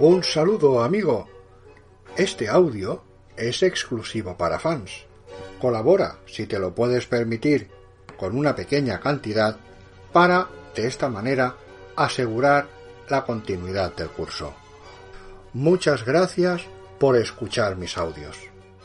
Un saludo amigo. Este audio es exclusivo para fans. Colabora, si te lo puedes permitir, con una pequeña cantidad para, de esta manera, asegurar la continuidad del curso. Muchas gracias por escuchar mis audios.